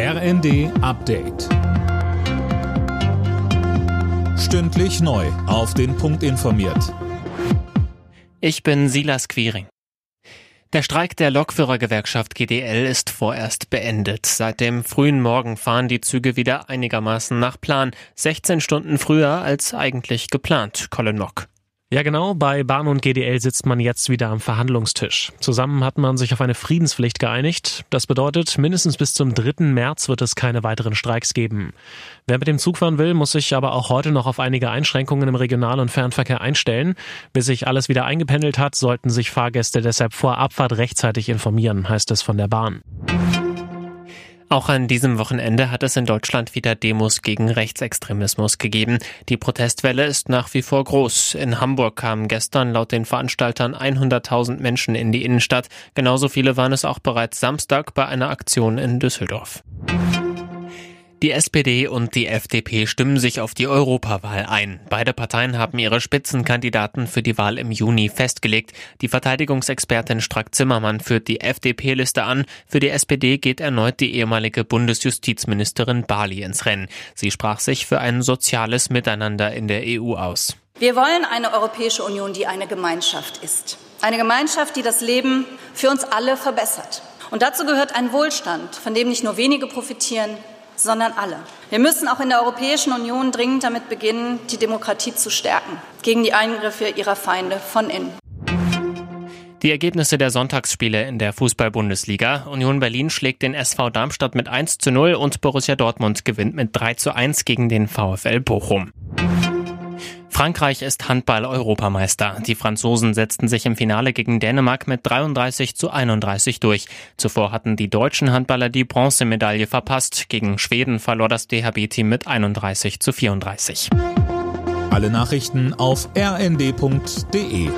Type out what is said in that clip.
RND Update. Stündlich neu. Auf den Punkt informiert. Ich bin Silas Quiring. Der Streik der Lokführergewerkschaft GDL ist vorerst beendet. Seit dem frühen Morgen fahren die Züge wieder einigermaßen nach Plan. 16 Stunden früher als eigentlich geplant, Colin Mock. Ja, genau. Bei Bahn und GDL sitzt man jetzt wieder am Verhandlungstisch. Zusammen hat man sich auf eine Friedenspflicht geeinigt. Das bedeutet, mindestens bis zum 3. März wird es keine weiteren Streiks geben. Wer mit dem Zug fahren will, muss sich aber auch heute noch auf einige Einschränkungen im Regional- und Fernverkehr einstellen. Bis sich alles wieder eingependelt hat, sollten sich Fahrgäste deshalb vor Abfahrt rechtzeitig informieren, heißt es von der Bahn. Auch an diesem Wochenende hat es in Deutschland wieder Demos gegen Rechtsextremismus gegeben. Die Protestwelle ist nach wie vor groß. In Hamburg kamen gestern laut den Veranstaltern 100.000 Menschen in die Innenstadt. Genauso viele waren es auch bereits Samstag bei einer Aktion in Düsseldorf. Die SPD und die FDP stimmen sich auf die Europawahl ein. Beide Parteien haben ihre Spitzenkandidaten für die Wahl im Juni festgelegt. Die Verteidigungsexpertin Strack-Zimmermann führt die FDP-Liste an. Für die SPD geht erneut die ehemalige Bundesjustizministerin Bali ins Rennen. Sie sprach sich für ein soziales Miteinander in der EU aus. Wir wollen eine Europäische Union, die eine Gemeinschaft ist. Eine Gemeinschaft, die das Leben für uns alle verbessert. Und dazu gehört ein Wohlstand, von dem nicht nur wenige profitieren, sondern alle. Wir müssen auch in der Europäischen Union dringend damit beginnen, die Demokratie zu stärken, gegen die Eingriffe ihrer Feinde von innen. Die Ergebnisse der Sonntagsspiele in der Fußball-Bundesliga. Union Berlin schlägt den SV Darmstadt mit 1 zu 0 und Borussia Dortmund gewinnt mit 3 zu 1 gegen den VfL Bochum. Frankreich ist Handball-Europameister. Die Franzosen setzten sich im Finale gegen Dänemark mit 33 zu 31 durch. Zuvor hatten die deutschen Handballer die Bronzemedaille verpasst. Gegen Schweden verlor das DHB-Team mit 31 zu 34. Alle Nachrichten auf rnd.de